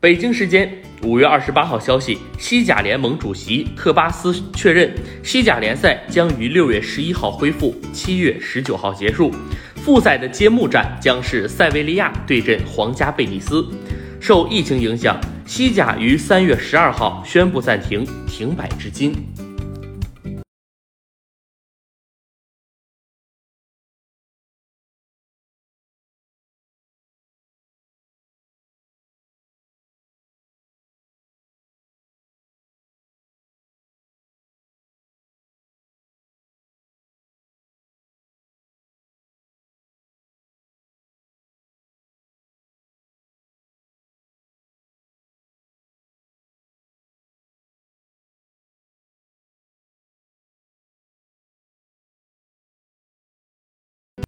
北京时间五月二十八号消息西甲联盟主席特巴斯确认西甲联赛将于六月十一号恢复七月十九号结束。复赛的揭幕战将是塞维利亚对阵皇家贝蒂斯。受疫情影响西甲于三月十二号宣布暂停停摆至今。